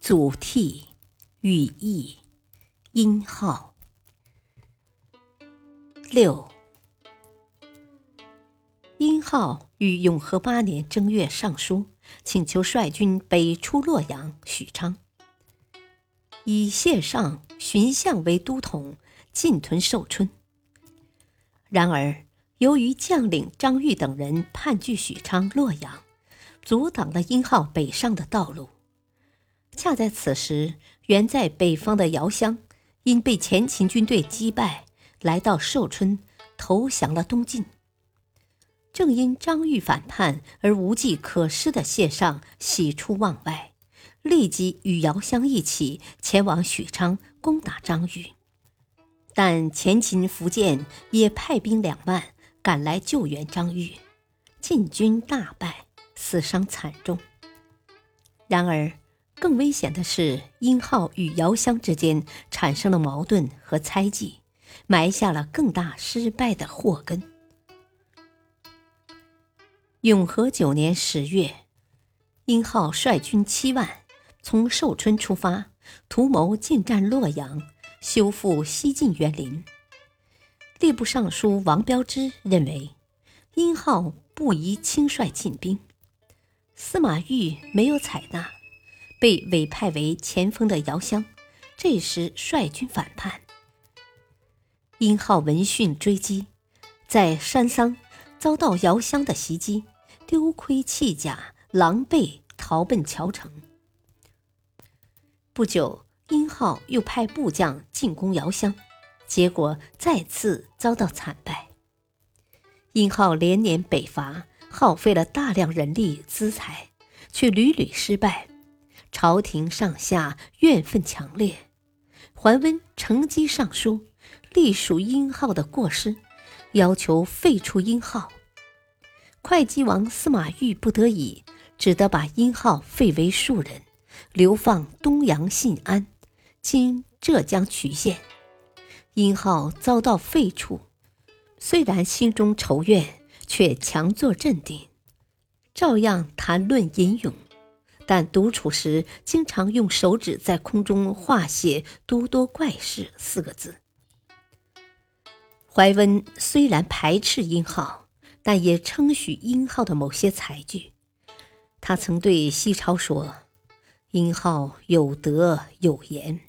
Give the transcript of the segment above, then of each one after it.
祖逖、羽翼、殷浩。六，殷浩于永和八年正月上书，请求率军北出洛阳、许昌，以谢尚、荀相为都统，进屯寿春。然而，由于将领张玉等人叛据许昌、洛阳，阻挡了殷浩北上的道路。恰在此时，原在北方的姚襄因被前秦军队击败，来到寿春投降了东晋。正因张玉反叛而无计可施的谢尚喜出望外，立即与姚襄一起前往许昌攻打张玉。但前秦苻建也派兵两万赶来救援张玉，晋军大败，死伤惨重。然而。更危险的是，殷浩与姚襄之间产生了矛盾和猜忌，埋下了更大失败的祸根。永和九年十月，殷浩率军七万从寿春出发，图谋进占洛阳，修复西晋园林。吏部尚书王彪之认为，殷浩不宜轻率进兵，司马懿没有采纳。被委派为前锋的姚襄，这时率军反叛。殷浩闻讯追击，在山桑遭到姚襄的袭击，丢盔弃甲，狼狈逃奔谯城。不久，殷浩又派部将进攻姚襄，结果再次遭到惨败。殷浩连年北伐，耗费了大量人力资财，却屡屡失败。朝廷上下怨愤强烈，桓温乘机上书，隶属殷浩的过失，要求废除殷浩。会稽王司马昱不得已，只得把殷浩废为庶人，流放东阳信安（今浙江衢县）。殷浩遭到废黜，虽然心中仇怨，却强作镇定，照样谈论吟咏。但独处时，经常用手指在空中画写“多多怪事”四个字。怀温虽然排斥殷浩，但也称许殷浩的某些才具。他曾对西超说：“殷浩有德有言，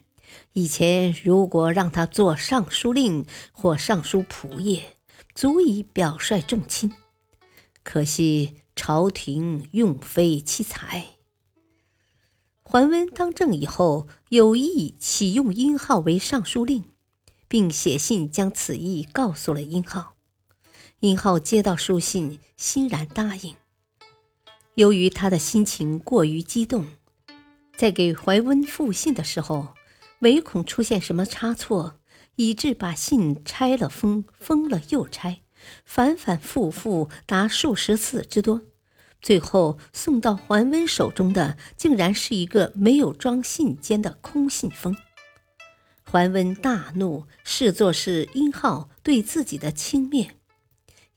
以前如果让他做尚书令或尚书仆射，足以表率众亲。可惜朝廷用非其才。”桓温当政以后，有意启用殷浩为尚书令，并写信将此意告诉了殷浩。殷浩接到书信，欣然答应。由于他的心情过于激动，在给怀温复信的时候，唯恐出现什么差错，以致把信拆了封，封了又拆，反反复复达数十次之多。最后送到桓温手中的，竟然是一个没有装信笺的空信封。桓温大怒，视作是殷浩对自己的轻蔑。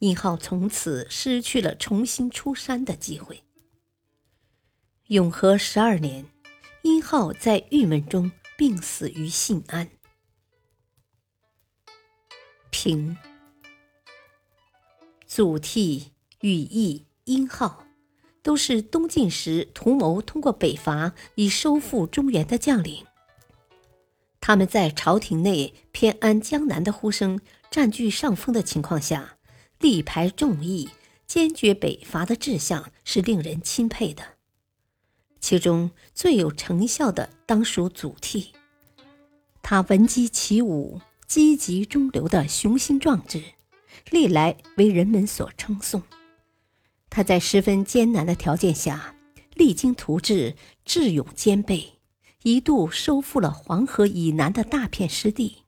殷浩从此失去了重新出山的机会。永和十二年，殷浩在郁闷中病死于信安。平，祖逖、羽翼、殷浩。都是东晋时图谋通过北伐以收复中原的将领。他们在朝廷内偏安江南的呼声占据上风的情况下，力排众议，坚决北伐的志向是令人钦佩的。其中最有成效的当属祖逖，他闻鸡起舞、积极中流的雄心壮志，历来为人们所称颂。他在十分艰难的条件下励精图治、智勇兼备，一度收复了黄河以南的大片失地，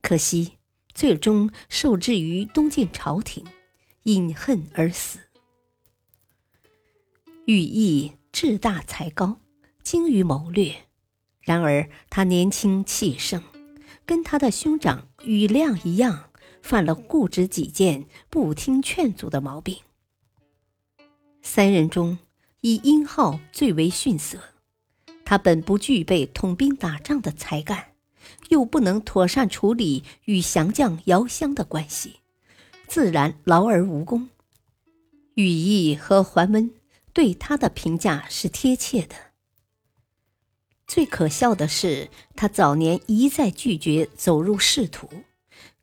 可惜最终受制于东晋朝廷，饮恨而死。羽翼志大才高，精于谋略，然而他年轻气盛，跟他的兄长羽亮一样，犯了固执己见、不听劝阻的毛病。三人中，以殷浩最为逊色。他本不具备统兵打仗的才干，又不能妥善处理与降将姚襄的关系，自然劳而无功。羽翼和桓温对他的评价是贴切的。最可笑的是，他早年一再拒绝走入仕途，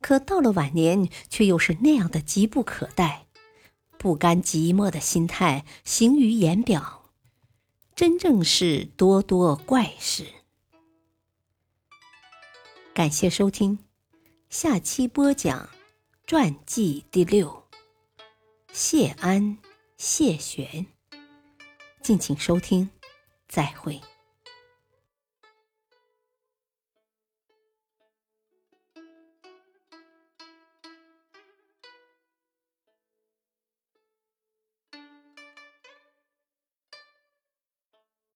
可到了晚年却又是那样的急不可待，不甘寂寞的心态行于言表。真正是多多怪事。感谢收听，下期播讲传记第六，谢安、谢玄。敬请收听，再会。